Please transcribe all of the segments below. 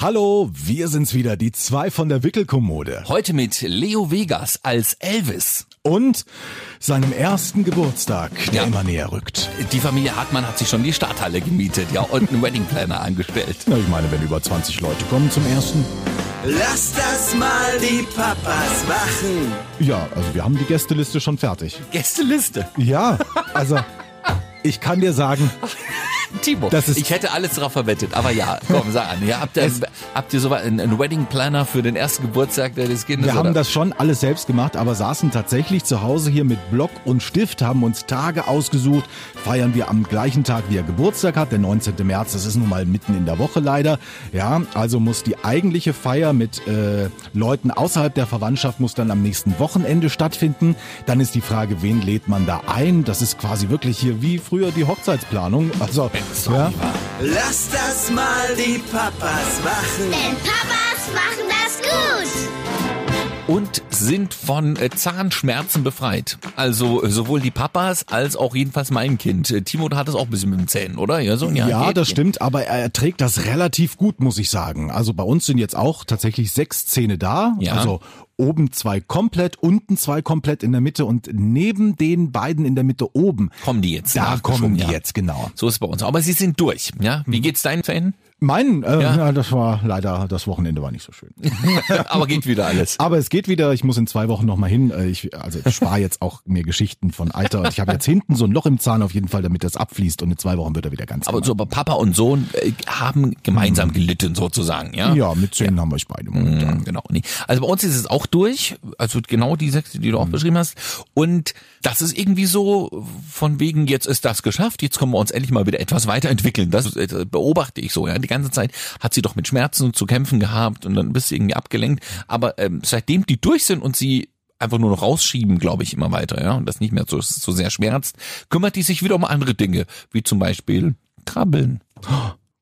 Hallo, wir sind's wieder, die zwei von der Wickelkommode. Heute mit Leo Vegas als Elvis. Und seinem ersten Geburtstag, der Ja. immer näher rückt. Die Familie Hartmann hat sich schon die Stadthalle gemietet, ja, und einen Wedding Planner angestellt. Na, ich meine, wenn über 20 Leute kommen zum ersten. Lass das mal die Papas machen. Ja, also wir haben die Gästeliste schon fertig. Gästeliste. Ja, also ich kann dir sagen, Timo, Das ist- ich hätte alles drauf verwettet, aber ja, komm, sag an. Ja, habt ihr, habt ihr so einen, einen Wedding Planner für den ersten Geburtstag des Kindes? wir haben oder? das schon alles selbst gemacht, aber saßen tatsächlich zu Hause hier mit Block und Stift, haben uns Tage ausgesucht, feiern wir am gleichen Tag, wie er Geburtstag hat, der 19. März, das ist nun mal mitten in der Woche leider. Ja, also muss die eigentliche Feier mit äh, Leuten außerhalb der Verwandtschaft muss dann am nächsten Wochenende stattfinden. Dann ist die Frage, wen lädt man da ein? Das ist quasi wirklich hier wie früher die Hochzeitsplanung. Also, Sorry, ja, war. Lass das mal die Papas machen. Denn Papas machen das gut. und sind von äh, Zahnschmerzen befreit. Also äh, sowohl die Papas als auch jedenfalls mein Kind. Äh, Timo hat es auch ein bisschen mit den Zähnen, oder? Ja, so, Ja, geht. das stimmt, aber er trägt das relativ gut, muss ich sagen. Also bei uns sind jetzt auch tatsächlich sechs Zähne da. Ja. Also oben zwei komplett, unten zwei komplett in der Mitte und neben den beiden in der Mitte oben. Kommen die jetzt? Da kommen die ja. jetzt, genau. So ist es bei uns. Aber sie sind durch. Ja, wie geht's deinen Zähnen? Mein, äh, Ja. ja. das war leider, das Wochenende war nicht so schön. Aber geht wieder alles. Aber es geht wieder, ich muss in zwei Wochen nochmal hin. Äh, Ich, also ich spare jetzt auch mir Geschichten von Alter. Ich habe jetzt hinten so ein Loch im Zahn auf jeden Fall, damit das abfließt und in zwei Wochen wird er wieder ganz Aber normal. so aber Papa und Sohn äh, haben gemeinsam gelitten sozusagen, ja? Ja, mit Zähnen haben wir euch beide momentan. Mhm, Genau. Also bei uns ist es auch durch, also genau die sechs, die du auch beschrieben hast. Und das ist irgendwie so von wegen, jetzt ist das geschafft, jetzt können wir uns endlich mal wieder etwas weiterentwickeln. Das äh, beobachte ich so, ja. Die ganze Zeit hat sie doch mit Schmerzen zu kämpfen gehabt und dann bist du irgendwie abgelenkt. Aber ähm, seitdem die durch sind und sie einfach nur noch rausschieben, glaube ich, immer weiter, ja, und das nicht mehr so, so sehr schmerzt, kümmert die sich wieder um andere Dinge, wie zum Beispiel Krabbeln.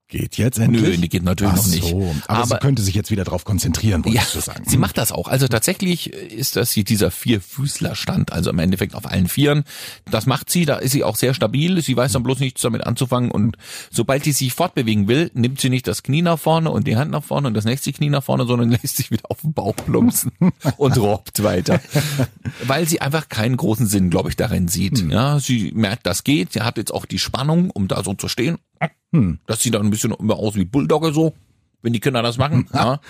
Geht jetzt endlich? Nö, die geht natürlich Ach noch nicht. So. Aber, sie Aber- könnte sich jetzt wieder drauf konzentrieren, Ja, wolltest du sagen. sie macht das auch. Also tatsächlich ist das hier dieser Vierfüßlerstand, also im Endeffekt auf allen Vieren. Das macht sie, da ist sie auch sehr stabil. Sie weiß dann bloß nichts damit anzufangen und sobald sie sich fortbewegen will, nimmt sie nicht das Knie nach vorne und die Hand nach vorne und das nächste Knie nach vorne, sondern lässt sich wieder auf den Bauch plumpsen und robbt weiter. Weil sie einfach keinen großen Sinn, glaube ich, darin sieht. Hm. Ja, sie merkt, das geht. Sie hat jetzt auch die Spannung, um da so zu stehen. Hm. Das sieht dann ein bisschen immer aus wie Bulldogge so, wenn die Kinder das machen. Ja.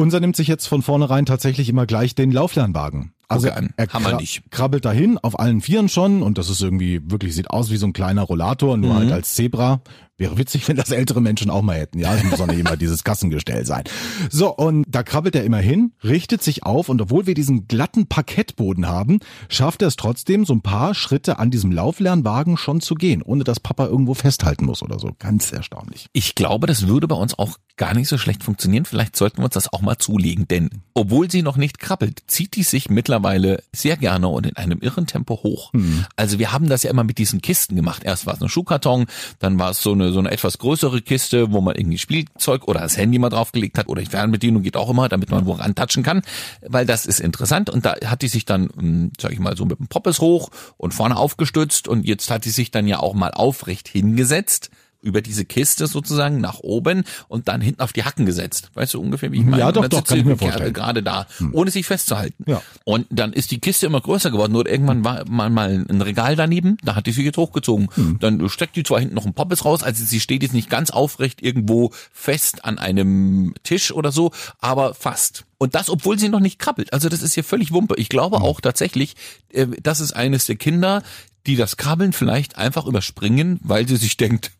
Unser nimmt sich jetzt von vornherein tatsächlich immer gleich den Lauflernwagen. Also an. er Haben wir kra- nicht. krabbelt dahin auf allen Vieren schon und das ist irgendwie wirklich sieht aus wie so ein kleiner Rollator, nur Mhm. halt als Zebra. Wäre witzig, wenn das ältere Menschen auch mal hätten. Ja, es muss auch nicht immer dieses Kassengestell sein. So, und da krabbelt er immer hin, richtet sich auf und obwohl wir diesen glatten Parkettboden haben, schafft er es trotzdem, so ein paar Schritte an diesem Lauflernwagen schon zu gehen, ohne dass Papa irgendwo festhalten muss oder so. Ganz erstaunlich. Ich glaube, das würde bei uns auch gar nicht so schlecht funktionieren. Vielleicht sollten wir uns das auch mal zulegen, denn obwohl sie noch nicht krabbelt, zieht die sich mittlerweile sehr gerne und in einem irren Tempo hoch. Also wir haben das ja immer mit diesen Kisten gemacht. Erst war es ein Schuhkarton, dann war es so eine so eine etwas größere Kiste, wo man irgendwie Spielzeug oder das Handy mal draufgelegt hat oder die Fernbedienung geht auch immer, damit man wo rantatschen kann, weil das ist interessant und da hat die sich dann, hm, sag ich mal, so mit dem Poppes hoch und vorne aufgestützt und jetzt hat die sich dann ja auch mal aufrecht hingesetzt über diese Kiste sozusagen nach oben und dann hinten auf die Hacken gesetzt. Weißt du ungefähr, wie ich meine? Ja, doch, doch, kann ich mir gerade- vorstellen. Gerade da, ohne sich festzuhalten. Ja. Und dann ist die Kiste immer größer geworden. Nur irgendwann war mal, mal ein Regal daneben, da hat die sich jetzt hochgezogen. Dann steckt die zwar hinten noch ein Poppes raus, also sie steht jetzt nicht ganz aufrecht irgendwo fest an einem Tisch oder so, aber fast. Und das, obwohl sie noch nicht krabbelt. Also das ist hier völlig Wumpe. Ich glaube auch tatsächlich, äh, das ist eines der Kinder, die das Krabbeln vielleicht einfach überspringen, weil sie sich denkt,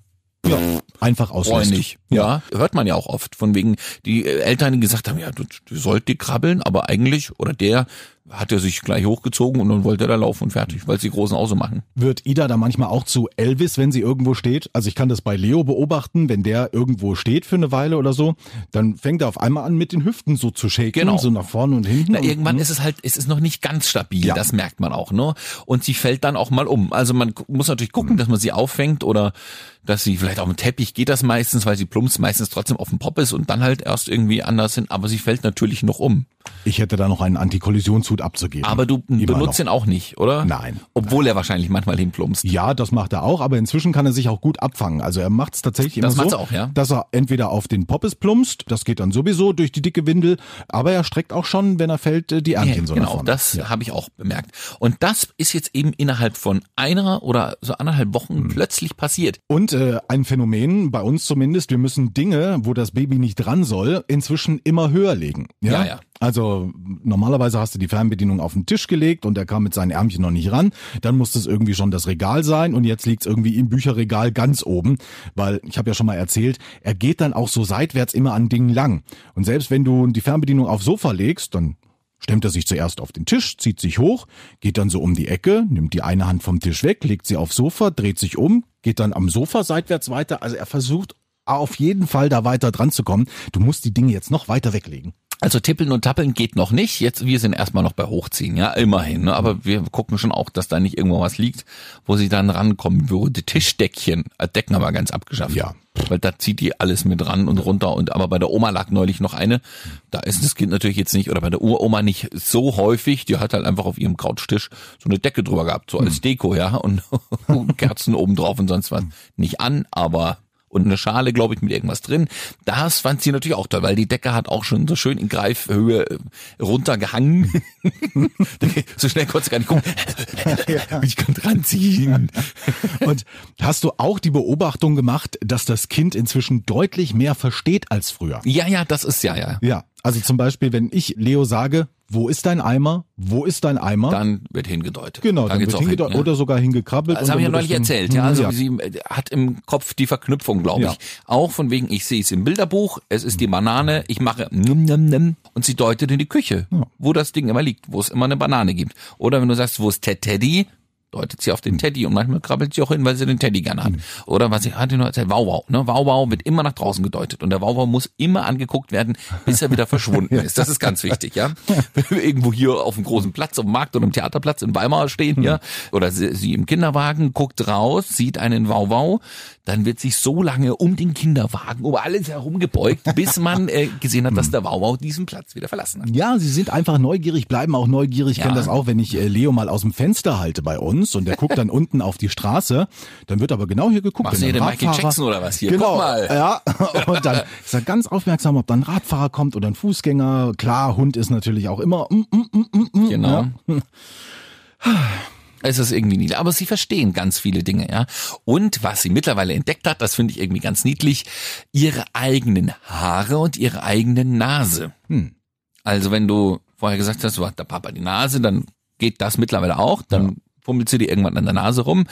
Ja, einfach auslässt. freundlich. Ja, hört man ja auch oft. Von wegen, die Eltern, die gesagt haben, ja, du, du sollt die krabbeln, aber eigentlich, oder der hat er sich gleich hochgezogen und dann wollte er da laufen und fertig, weil sie die Großen auch so machen. Wird Ida da manchmal auch zu Elvis, wenn sie irgendwo steht? Also ich kann das bei Leo beobachten, wenn der irgendwo steht für eine Weile oder so, dann fängt er auf einmal an mit den Hüften so zu shaken, Genau. so nach vorne und hinten. Na, und, irgendwann ist es halt, es ist noch nicht ganz stabil, Ja. das merkt man auch, ne? Und sie fällt dann auch mal um. Also man muss natürlich gucken, dass man sie auffängt oder dass sie vielleicht auf dem Teppich geht das meistens, weil sie plumpst meistens trotzdem auf dem Pop ist und dann halt erst irgendwie anders hin, aber sie fällt natürlich noch um. Ich hätte da noch einen Antikollisionshut gut abzugeben. Aber du Immer benutzt noch. ihn auch nicht, oder? Nein. Obwohl er wahrscheinlich manchmal hinplumpst. Ja, das macht er auch, aber inzwischen kann er sich auch gut abfangen. Also er macht es tatsächlich immer Das so, auch, ja? dass er entweder auf den Poppes plumpst, das geht dann sowieso durch die dicke Windel, aber er streckt auch schon, wenn er fällt, äh, die Ärmchen Ja, so nach genau, das habe ich auch bemerkt. Und das ist jetzt eben innerhalb von einer oder so anderthalb Wochen Hm. plötzlich passiert. Und äh, ein Phänomen, bei uns zumindest, wir müssen Dinge, wo das Baby nicht dran soll, inzwischen immer höher legen. Ja, Ja, ja. Also normalerweise hast du die Fernbedienung auf den Tisch gelegt und er kam mit seinen Ärmchen noch nicht ran. Dann muss es irgendwie schon das Regal sein und jetzt liegt es irgendwie im Bücherregal ganz oben, weil ich habe ja schon mal erzählt, er geht dann auch so seitwärts immer an Dingen lang. Und selbst wenn du die Fernbedienung aufs Sofa legst, dann stemmt er sich zuerst auf den Tisch, zieht sich hoch, geht dann so um die Ecke, nimmt die eine Hand vom Tisch weg, legt sie aufs Sofa, dreht sich um, geht dann am Sofa seitwärts weiter. Also er versucht auf jeden Fall da weiter dran zu kommen. Du musst die Dinge jetzt noch weiter weglegen. Also tippeln und tappeln geht noch nicht. Jetzt, wir sind erstmal noch bei Hochziehen, ja, immerhin. Ne? Aber wir gucken schon auch, dass da nicht irgendwo was liegt, wo sie dann rankommen würde. Tischdeckchen, äh, Decken aber ganz abgeschafft. Ja. Weil da zieht die alles mit ran und runter. Und aber bei der Oma lag neulich noch eine. Da ist das Kind natürlich jetzt nicht, oder bei der Uroma nicht so häufig. Die hat halt einfach auf ihrem Couchtisch so eine Decke drüber gehabt, so als Deko, ja. Und Kerzen oben drauf und sonst was. Nicht an, aber und eine Schale, glaube ich, mit irgendwas drin. Das fand sie natürlich auch toll, weil die Decke hat auch schon so schön in Greifhöhe äh, runtergehangen. so schnell konnte sie gar nicht gucken. Ich kann dran ziehen. Und hast du auch die Beobachtung gemacht, dass das Kind inzwischen deutlich mehr versteht als früher? Ja, ja, das ist ja, ja. Ja, also zum Beispiel, wenn ich Leo sage, wo ist dein Eimer? Wo ist dein Eimer? Dann wird hingedeutet. genau, da dann geht's wird auch hin, hingedeutet ja. oder sogar hingekrabbelt. Das habe ich ja dann neulich dann- erzählt, ja. Also ja. sie äh, hat im Kopf die Verknüpfung, glaube Ja. ich. Auch von wegen, ich sehe es im Bilderbuch, es ist die Banane, ich mache num, num, num, und sie deutet in die Küche, wo das Ding immer liegt, wo es immer eine Banane gibt. Oder wenn du sagst, wo ist Ted Teddy, deutet sie auf den Teddy und manchmal krabbelt sie auch hin, weil sie den Teddy gerne hat. Oder was sie hatte noch erzählt, Wauwau, ne? Wauwau wird immer nach draußen gedeutet und der Wauwau muss immer angeguckt werden, bis er wieder verschwunden ist. Das ist ganz wichtig, ja. Wenn wir irgendwo hier auf dem großen Platz, auf dem Markt oder im Theaterplatz in Weimar stehen, ja, oder sie, sie im Kinderwagen guckt raus, sieht einen Wauwau, dann wird sich so lange um den Kinderwagen, um alles herum gebeugt, bis man äh, gesehen hat, dass der Wauwau diesen Platz wieder verlassen hat. Ja, sie sind einfach neugierig, bleiben auch neugierig. Ich Ja. kenne das auch, wenn ich äh, Leo mal aus dem Fenster halte bei uns und der guckt dann unten auf die Straße, dann wird aber genau hier geguckt. Machst du hier den Michael Jackson oder was hier? Genau, Guck mal. ja. Und dann ist er ganz aufmerksam, ob da ein Radfahrer kommt oder ein Fußgänger. Klar, Hund ist natürlich auch immer. Mm, mm, mm, mm, mm, Genau. Ja. Es ist irgendwie niedlich. Aber sie verstehen ganz viele Dinge, ja. Und was sie mittlerweile entdeckt hat, das finde ich irgendwie ganz niedlich, ihre eigenen Haare und ihre eigene Nase. Hm. Also wenn du vorher gesagt hast, so hat der Papa die Nase, dann geht das mittlerweile auch, dann fummelt sie dir irgendwann an der Nase rum. Und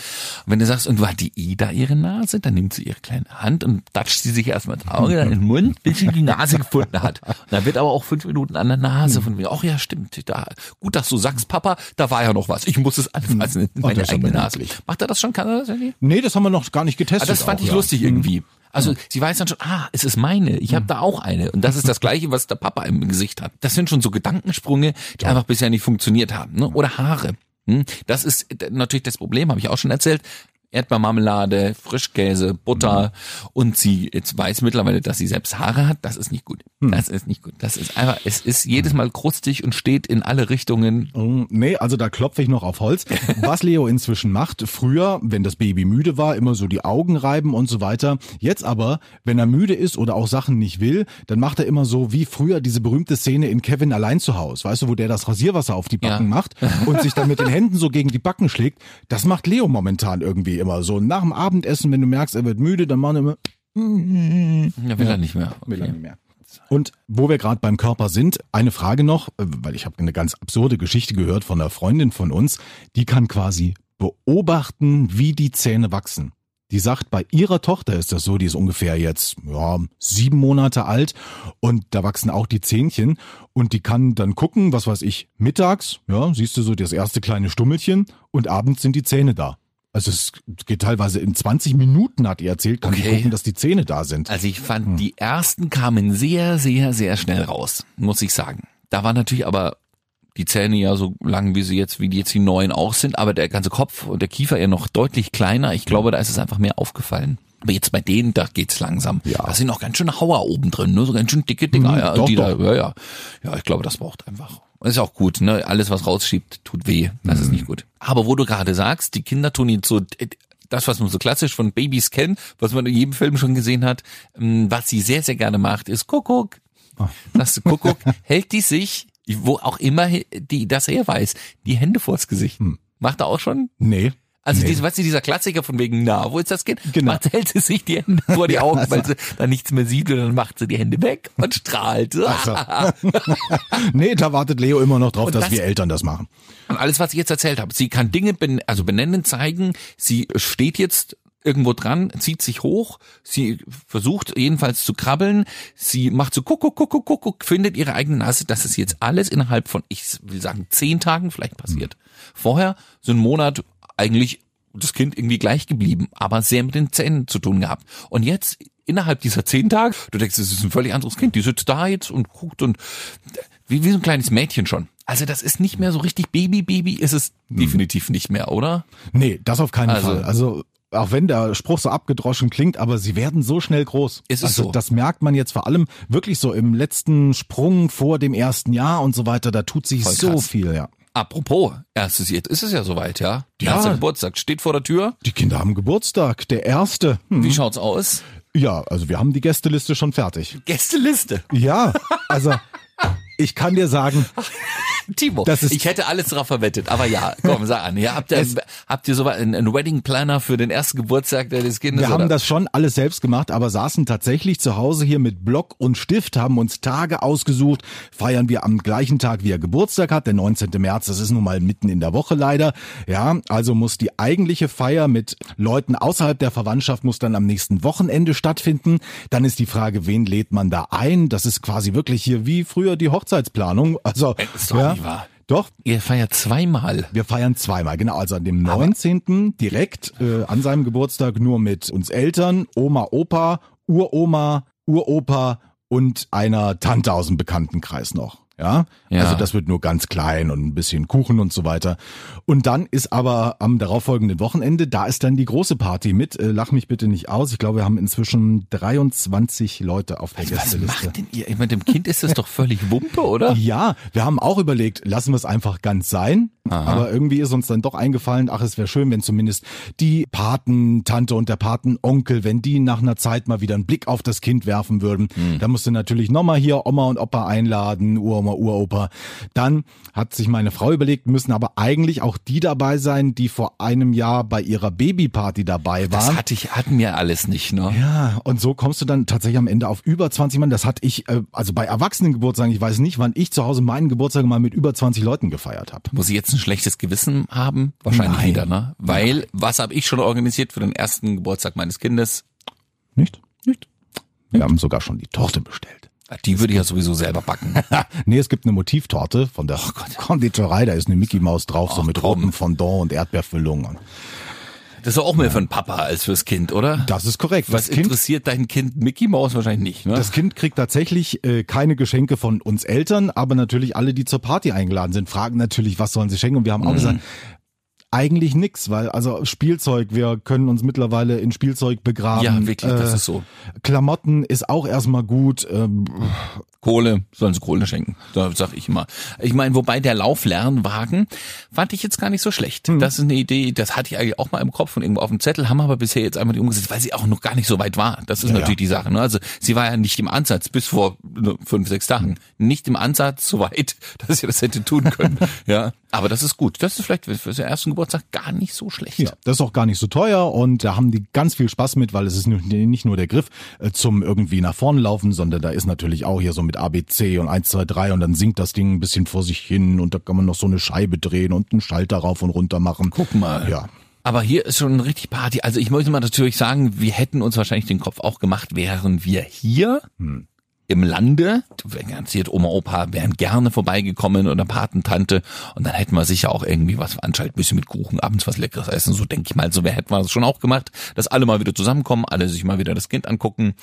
wenn du sagst, und hat die Ida ihre Nase, dann nimmt sie ihre kleine Hand und datscht sie sich erstmal ins Auge, dann in den Mund, bis sie die Nase gefunden hat. Und dann wird aber auch fünf Minuten an der Nase von mir. Ach ja, stimmt. Da, gut, dass du sagst, Papa, da war ja noch was. Ich muss es anfassen in Oh, meine eigene aber Nase. niedlich. Macht er das schon? Kann er das irgendwie? Nee, das haben wir noch gar nicht Ah, getestet. das fand auch, ich ja. lustig irgendwie. Also sie weiß dann schon, ah, es ist meine, ich habe da auch eine. Und das ist das gleiche, was der Papa im Gesicht hat. Das sind schon so Gedankensprünge, die einfach bisher nicht funktioniert haben. Ne? Oder Haare. Hm? Das ist äh, natürlich das Problem, habe ich auch schon erzählt. Erdbeermarmelade, Frischkäse, Butter und sie jetzt weiß mittlerweile, dass sie selbst Haare hat. Das ist nicht gut. Das ist nicht gut. Das ist einfach, es ist jedes Mal krustig und steht in alle Richtungen. Mm, Nee, also da klopfe ich noch auf Holz. Was Leo inzwischen macht, früher, wenn das Baby müde war, immer so die Augen reiben und so weiter. Jetzt aber, wenn er müde ist oder auch Sachen nicht will, dann macht er immer so wie früher diese berühmte Szene in Kevin allein zu Hause. Weißt du, wo der das Rasierwasser auf die Backen Ja. macht und sich dann mit den Händen so gegen die Backen schlägt. Das macht Leo momentan irgendwie immer so. Nach dem Abendessen, wenn du merkst, er wird müde, dann macht er immer, Ja, will er nicht mehr. will er Okay. nicht mehr. Und wo wir gerade beim Körper sind, eine Frage noch, äh, weil ich habe eine ganz absurde Geschichte gehört von einer Freundin von uns, die kann quasi beobachten, wie die Zähne wachsen. Die sagt, bei ihrer Tochter ist das so, die ist ungefähr jetzt ja, sieben Monate alt und da wachsen auch die Zähnchen und die kann dann gucken, was weiß ich, mittags, ja, siehst du so das erste kleine Stummelchen und abends sind die Zähne da. Also es geht teilweise in 20 Minuten, hat ihr erzählt, kann Okay. gucken, dass die Zähne da sind. Also ich fand, Hm. die ersten kamen sehr, sehr, sehr schnell raus, muss ich sagen. Da war natürlich aber die Zähne ja so lang, wie sie jetzt, wie die jetzt die neuen auch sind, aber der ganze Kopf und der Kiefer ja noch deutlich kleiner. Ich glaube, da ist es einfach mehr aufgefallen. Aber jetzt bei denen, da geht's langsam. Ja. Da sind noch ganz schöne Hauer oben drin, ne? so ganz schön dicke Dinger. Mhm, ja, doch, die doch. Da, ja, ja. Ja, ich glaube, das braucht einfach ist auch gut, ne? Alles, was rausschiebt, tut weh. Das ist nicht gut. Aber wo du gerade sagst, die Kinder tun ihn so, das, was man so klassisch von Babys kennt, was man in jedem Film schon gesehen hat, ähm, was sie sehr, sehr gerne macht, ist Kuckuck. Das Kuckuck hält die sich, wo auch immer die das er weiß, die Hände vors Gesicht. Macht er auch schon? Nee. Also Nee. diese, weißt du, dieser Klassiker von wegen, na, wo ist das Kind? Genau. Macht, hält sie sich die Hände vor die Augen, weil sie dann nichts mehr sieht und dann macht sie die Hände weg und strahlt. Nee, da wartet Leo immer noch drauf, Und dass das- wir Eltern das machen. Und alles, was ich jetzt erzählt habe, sie kann Dinge ben also benennen, zeigen, sie steht jetzt irgendwo dran, zieht sich hoch, sie versucht jedenfalls zu krabbeln, sie macht so Kuckuck, Kuckuck, Kuckuck, findet ihre eigene Nase, das ist jetzt alles innerhalb von, ich will sagen, zehn Tagen vielleicht passiert. Vorher so ein Monat eigentlich das Kind irgendwie gleich geblieben, aber sehr mit den Zähnen zu tun gehabt. Und jetzt innerhalb dieser zehn Tage, du denkst, es ist ein völlig anderes Kind, die sitzt da jetzt und guckt und wie, wie so ein kleines Mädchen schon. Also das ist nicht mehr so richtig Baby, Baby ist es definitiv nicht mehr, oder? Nee, das auf keinen Also- Fall. Also auch wenn der Spruch so abgedroschen klingt, aber sie werden so schnell groß. Ist es also so? das merkt man jetzt vor allem wirklich so im letzten Sprung vor dem ersten Jahr und so weiter. Da tut sich Voll so krass. viel, ja. Apropos, erstes jetzt ist es ja soweit, ja? Ja. Erster Geburtstag steht vor der Tür. Die Kinder haben Geburtstag, der erste. Hm. Wie schaut's aus? Ja, also wir haben die Gästeliste schon fertig. Gästeliste. Ja, also ich kann dir sagen, Timo, Das ist- ich hätte alles drauf verwettet, aber ja, komm, sag an. Ja, habt ihr, habt ihr so einen, einen Wedding Planner für den ersten Geburtstag des Kindes? wir haben oder? das schon alles selbst gemacht, aber saßen tatsächlich zu Hause hier mit Block und Stift, haben uns Tage ausgesucht, feiern wir am gleichen Tag, wie er Geburtstag hat, der 19. März, das ist nun mal mitten in der Woche leider. Ja, also muss die eigentliche Feier mit Leuten außerhalb der Verwandtschaft muss dann am nächsten Wochenende stattfinden. Dann ist die Frage, wen lädt man da ein? Das ist quasi wirklich hier wie früher die Hochzeitsplanung. Also, doch ja, nicht wahr. Doch, Ihr feiert zweimal. wir feiern zweimal, genau. Also an dem 19. direkt äh, an seinem Geburtstag nur mit uns Eltern, Oma, Opa, Uroma, Uropa und einer Tante aus dem Bekanntenkreis noch. Ja? Ja. also das wird nur ganz klein und ein bisschen Kuchen und so weiter. Und dann ist aber am darauffolgenden Wochenende, da ist dann die große Party mit. Äh, lach mich bitte nicht aus. Ich glaube, wir haben inzwischen 23 Leute auf der Was Gästeliste. macht denn ihr? Ich meine, dem Kind ist das doch völlig Wumpe, oder? Ja, wir haben auch überlegt, lassen wir es einfach ganz sein. Aber irgendwie ist uns dann doch eingefallen, ach, es wäre schön, wenn zumindest die Patentante und der Patenonkel, wenn die nach einer Zeit mal wieder einen Blick auf das Kind werfen würden. Da musste natürlich nochmal hier Oma und Opa einladen, Uroma, Uropa. Dann hat sich meine Frau überlegt, müssen aber eigentlich auch die dabei sein, die vor einem Jahr bei ihrer Babyparty dabei waren. Das hatte ich, hatten wir alles nicht, ne? Ja, und so kommst du dann tatsächlich am Ende auf über 20 Mann. Das hatte ich, also bei Erwachsenengeburtstagen, ich weiß nicht, wann ich zu Hause meinen Geburtstag mal mit über 20 Leuten gefeiert habe. Muss ich jetzt ein schlechtes Gewissen haben? Wahrscheinlich Nein. wieder, ne? Weil, was habe ich schon organisiert für den ersten Geburtstag meines Kindes? Nicht? Nicht. Wir haben sogar schon die Torte bestellt. Die würde ich ja sowieso selber backen. nee, es gibt eine Motivtorte von der Konditorei, da ist eine Mickey Maus drauf, so Ach, mit Traum. rotem Fondant und Erdbeerfüllung. Das ist auch mehr für ein Papa als fürs Kind, oder? Das ist korrekt. Was Kind, interessiert dein Kind Mickey Maus wahrscheinlich nicht, ne? das Kind kriegt tatsächlich äh, keine Geschenke von uns Eltern, aber natürlich alle, die zur Party eingeladen sind, fragen natürlich, was sollen sie schenken. Und wir haben Mhm. auch gesagt, eigentlich nix, weil also Spielzeug, wir können uns mittlerweile in Spielzeug begraben. ja, wirklich, das Äh, ist so. Klamotten ist auch erstmal gut. Ähm, Kohle, sollen sie Kohle schenken. Da sag ich immer. Ich meine, wobei der Lauflernwagen fand ich jetzt gar nicht so schlecht. Hm. Das ist eine Idee, das hatte ich eigentlich auch mal im Kopf und irgendwo auf dem Zettel, haben aber bisher jetzt einmal die umgesetzt, weil sie auch noch gar nicht so weit war. Das ist Ja, natürlich ja. die Sache. Ne? Also sie war ja nicht im Ansatz bis vor ne, fünf, sechs Tagen. Nicht im Ansatz so weit, dass sie das hätte tun können. ja, aber das ist gut. Das ist vielleicht für den ersten Geburtstag gar nicht so schlecht. ja, das ist auch gar nicht so teuer und da haben die ganz viel Spaß mit, weil es ist nicht nur der Griff äh, zum irgendwie nach vorne laufen, sondern da ist natürlich auch hier so mit ABC und 1, 2, 3 und dann sinkt das Ding ein bisschen vor sich hin und da kann man noch so eine Scheibe drehen und einen Schalter rauf und runter machen. Guck mal. Ja. Aber hier ist schon richtig Party. Also ich möchte mal natürlich sagen, wir hätten uns wahrscheinlich den Kopf auch gemacht, wären wir hier im Lande. Garantiert Oma, Opa wären gerne vorbeigekommen oder Patentante. Und dann hätten wir sicher auch irgendwie was veranstaltet, bisschen mit Kuchen, abends was Leckeres essen. So denke ich mal, so wer hätten wir das schon auch gemacht, dass alle mal wieder zusammenkommen, alle sich mal wieder das Kind angucken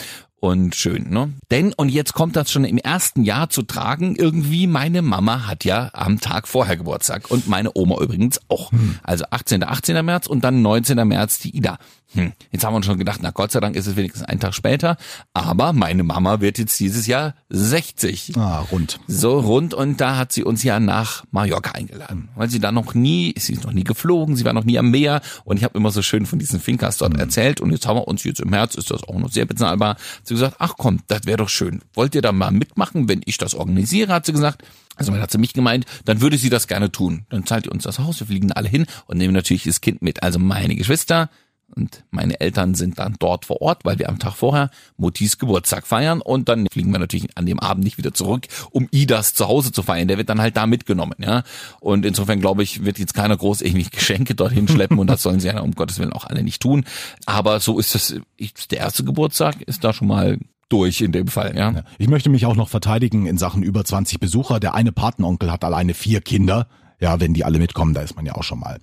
und schön, ne? Denn, und jetzt kommt das schon im ersten Jahr zu tragen, irgendwie meine Mama hat ja am Tag vorher Geburtstag und meine Oma übrigens auch. Also 18. 18. März und dann 19. März die Ida. Hm, jetzt haben wir uns schon gedacht, na Gott sei Dank ist es wenigstens einen Tag später, aber meine Mama wird jetzt dieses Jahr 60. Ah, rund. So rund und da hat sie uns ja nach Mallorca eingeladen, weil sie da noch nie, sie ist noch nie geflogen, sie war noch nie am Meer und ich habe immer so schön von diesen Finkers dort erzählt und jetzt haben wir uns jetzt im März, ist das auch noch sehr bezahlbar, hat sie gesagt, ach komm, das wäre doch schön. Wollt ihr da mal mitmachen, wenn ich das organisiere, hat sie gesagt. Also man hat sie mich gemeint, dann würde sie das gerne tun. Dann zahlt ihr uns das Haus, wir fliegen alle hin und nehmen natürlich das Kind mit. Also meine Geschwister, und meine Eltern sind dann dort vor Ort, weil wir am Tag vorher Mutis Geburtstag feiern und dann fliegen wir natürlich an dem Abend nicht wieder zurück, um Idas zu Hause zu feiern. Der wird dann halt da mitgenommen, ja. Und insofern glaube ich, wird jetzt keiner groß irgendwie Geschenke dorthin schleppen und das sollen sie ja um Gottes Willen auch alle nicht tun. Aber so ist ich, der erste Geburtstag ist da schon mal durch in dem Fall. Ja. Ich möchte mich auch noch verteidigen in Sachen über 20 Besucher. Der eine Patenonkel hat alleine vier Kinder. Ja, wenn die alle mitkommen, da ist man ja auch schon mal.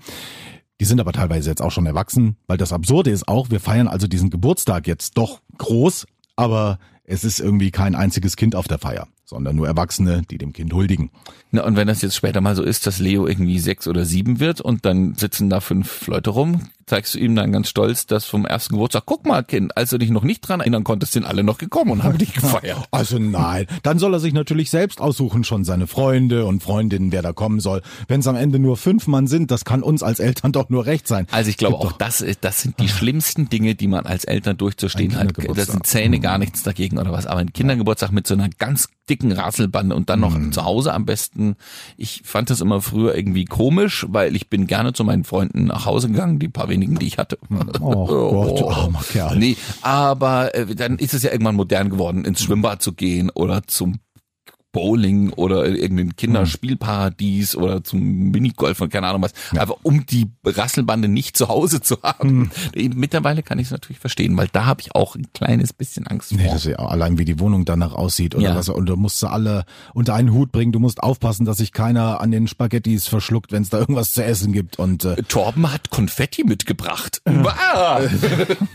Die sind aber teilweise jetzt auch schon erwachsen, weil das Absurde ist auch, wir feiern also diesen Geburtstag jetzt doch groß, aber es ist irgendwie kein einziges Kind auf der Feier, sondern nur Erwachsene, die dem Kind huldigen. Na, und wenn das jetzt später mal so ist, dass Leo irgendwie sechs oder sieben wird und dann sitzen da fünf Leute rum, zeigst du ihm dann ganz stolz das vom ersten Geburtstag. Guck mal, Kind, als du dich noch nicht dran erinnern konntest, sind alle noch gekommen und haben dich gefeiert. Also nein, dann soll er sich natürlich selbst aussuchen, schon seine Freunde und Freundinnen, wer da kommen soll. Wenn es am Ende nur fünf Mann sind, das kann uns als Eltern doch nur recht sein. Also ich glaube auch, das, ist- das sind die schlimmsten Dinge, die man als Eltern durchzustehen hat. Das sind Zähne gar nichts dagegen oder was. Aber ein Kindergeburtstag mit so einer ganz dicken Rasselbande und dann noch Mhm. zu Hause am besten. Ich fand das immer früher irgendwie komisch, weil ich bin gerne zu meinen Freunden nach Hause gegangen, die paar wenigen, die ich hatte. Oh Gott, du armer Kerl. Nee, aber äh, dann ist es ja irgendwann modern geworden, ins Schwimmbad zu gehen oder zum Bowling oder in irgendein Kinderspielparadies oder zum Minigolf und keine Ahnung was. Aber um die Rasselbande nicht zu Hause zu haben. Mittlerweile kann ich es natürlich verstehen, weil da habe ich auch ein kleines bisschen Angst Nee, vor. das ist ja allein wie die Wohnung danach aussieht oder Ja. was. Und du musst sie alle unter einen Hut bringen. Du musst aufpassen, dass sich keiner an den Spaghettis verschluckt, wenn es da irgendwas zu essen gibt. Und äh, Torben hat Konfetti mitgebracht. Ja.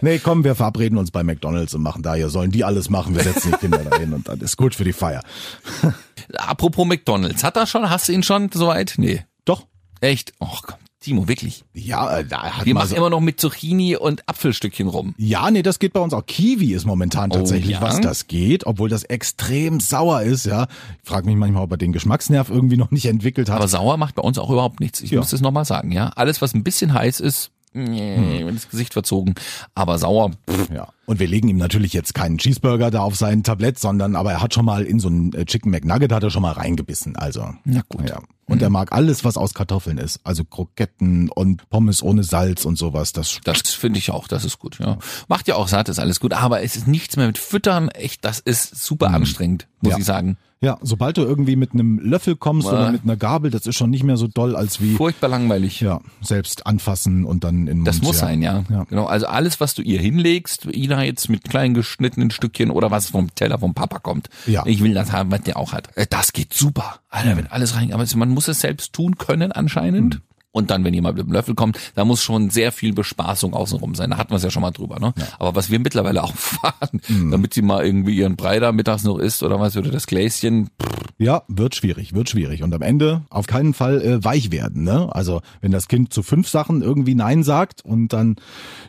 nee, komm, wir verabreden uns bei McDonalds und machen da hier. Sollen die alles machen? Wir setzen die Kinder dahin und dann ist gut für die Feier. Apropos McDonalds, hat er schon? Hast du ihn schon soweit? Nee. Doch. Echt? Och, komm, Timo, wirklich. Ja, äh, da hat Wir machen so, immer noch mit Zucchini und Apfelstückchen rum. Ja, nee, das geht bei uns auch. Kiwi ist momentan Oh, tatsächlich, ja? was das geht, obwohl das extrem sauer ist, ja. Ich frage mich manchmal, ob er den Geschmacksnerv irgendwie noch nicht entwickelt hat. Aber sauer macht bei uns auch überhaupt nichts. Ich Ja. muss das nochmal sagen, ja. Alles, was ein bisschen heiß ist, nee, ins Gesicht verzogen. Aber sauer, pff, Ja. Und wir legen ihm natürlich jetzt keinen Cheeseburger da auf sein Tablett, sondern aber er hat schon mal in so ein äh, Chicken McNugget hat er schon mal reingebissen. Also. Na gut. Ja. Und er mag alles, was aus Kartoffeln ist. Also Kroketten und Pommes ohne Salz und sowas. Das, das finde ich auch, das ist gut, ja. Macht ja auch satt, ist alles gut. Aber es ist nichts mehr mit Füttern. Echt, das ist super anstrengend, muss Ja. ich sagen. ja, sobald du irgendwie mit einem Löffel kommst Äh. oder mit einer Gabel, das ist schon nicht mehr so doll als wie Furchtbar langweilig. ja, selbst anfassen und dann in den Das Mund, muss sein, ja. Ja. Genau. Also alles, was du ihr hinlegst, Ina jetzt mit kleinen geschnittenen Stückchen oder was vom Teller vom Papa kommt. Ja. Ich will das haben, was der auch hat. Äh, Das geht super. Alter, wenn alles rein, aber man muss es selbst tun können anscheinend. Hm. Und dann, wenn jemand mit dem Löffel kommt, da muss schon sehr viel Bespaßung außenrum sein. Da hatten wir es ja schon mal drüber, ne? Aber was wir mittlerweile auch fahren, Hm. damit sie mal irgendwie ihren Brei da mittags noch isst oder was, oder das Gläschen, Ja, wird schwierig, wird schwierig. Und am Ende auf keinen Fall äh, weich werden. Ne? Also wenn das Kind zu fünf Sachen irgendwie Nein sagt und dann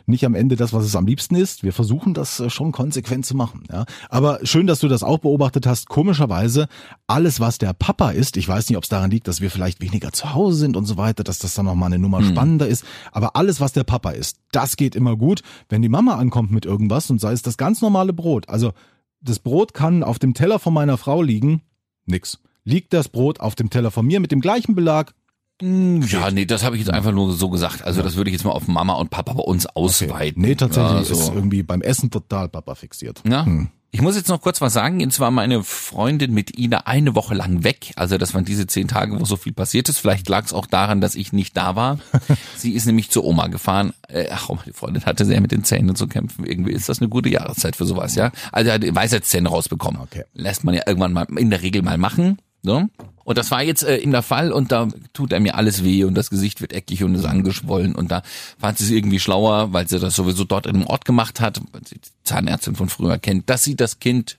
nicht am Ende das, was es am liebsten ist, wir versuchen das äh, schon konsequent zu machen. Ja? Aber schön, dass du das auch beobachtet hast. Komischerweise, alles, was der Papa ist, ich weiß nicht, ob es daran liegt, dass wir vielleicht weniger zu Hause sind und so weiter, dass das dann nochmal eine Nummer spannender ist. Aber alles, was der Papa ist, das geht immer gut. Wenn die Mama ankommt mit irgendwas und sei es das ganz normale Brot, also das Brot kann auf dem Teller von meiner Frau liegen, Nix. Liegt das Brot auf dem Teller von mir mit dem gleichen Belag? ja, nee, das habe ich jetzt einfach nur so gesagt. Also das würde ich jetzt mal auf Mama und Papa bei uns ausweiten. Nee, tatsächlich Ja, so. ist irgendwie beim Essen total Papa fixiert. Ja. Ich muss jetzt noch kurz was sagen. Und zwar meine Freundin mit Ina eine Woche lang weg. Also das waren diese zehn Tage, wo so viel passiert ist. Vielleicht lag es auch daran, dass ich nicht da war. Sie ist nämlich zur Oma gefahren. Äh, Ach, die Freundin hatte sehr mit den Zähnen zu kämpfen. Irgendwie ist das eine gute Jahreszeit für sowas, ja. Also er hat Weisheitszähne rausbekommen. Okay. Lässt man ja irgendwann mal in der Regel mal machen. Ne? Und das war jetzt äh, in der Fall und da tut er mir alles weh und das Gesicht wird eckig und ist angeschwollen und da fand sie es irgendwie schlauer, weil sie das sowieso dort in einem Ort gemacht hat, weil sie die Zahnärztin von früher kennt, dass sie das Kind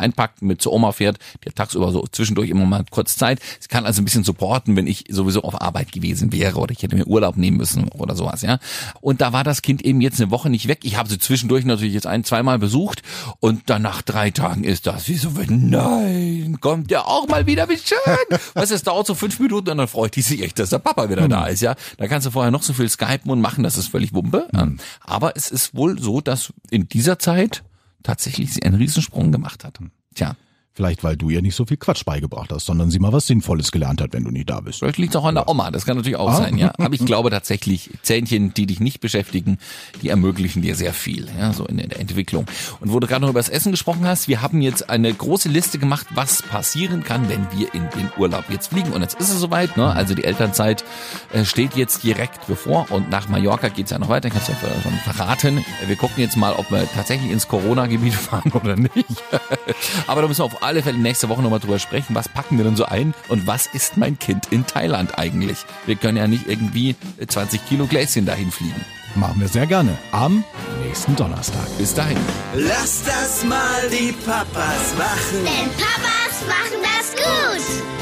einpackt, mit zur Oma fährt, die hat tagsüber so zwischendurch immer mal kurz Zeit. Sie kann also ein bisschen supporten, wenn ich sowieso auf Arbeit gewesen wäre oder ich hätte mir Urlaub nehmen müssen oder sowas, ja. Und da war das Kind eben jetzt eine Woche nicht weg. Ich habe sie zwischendurch natürlich jetzt ein, zweimal besucht und dann nach drei Tagen ist das wie so, nein, kommt der auch mal wieder, wie schön. Weißt du, es dauert so fünf Minuten und dann freut die sich echt, dass der Papa wieder da ist, ja. Da kannst du vorher noch so viel skypen und machen, das ist völlig Wumpe. Aber es ist wohl so, dass in dieser Zeit tatsächlich sie einen Riesensprung gemacht hat. Tja, Vielleicht, weil du ihr nicht so viel Quatsch beigebracht hast, sondern sie mal was Sinnvolles gelernt hat, wenn du nicht da bist. vielleicht liegt es auch an der Oma, das kann natürlich auch Ah. sein, ja. Aber ich glaube tatsächlich, Zähnchen, die dich nicht beschäftigen, die ermöglichen dir sehr viel, ja, so in der Entwicklung. Und wo du gerade noch über das Essen gesprochen hast, wir haben jetzt eine große Liste gemacht, was passieren kann, wenn wir in den Urlaub jetzt fliegen. Und jetzt ist es soweit, ne? Also die Elternzeit äh, steht jetzt direkt bevor und nach Mallorca geht's ja noch weiter, kannst du ja schon verraten. Wir gucken jetzt mal, ob wir tatsächlich ins Corona-Gebiet fahren oder nicht. Aber da müssen wir auf alle Fälle nächste Woche nochmal drüber sprechen. Was packen wir denn so ein? Und was ist mein Kind in Thailand eigentlich? Wir können ja nicht irgendwie 20 Kilo Gläschen dahin fliegen. Machen wir sehr gerne. Am nächsten Donnerstag. Bis dahin. Lass das mal die Papas machen. Denn Papas machen das gut.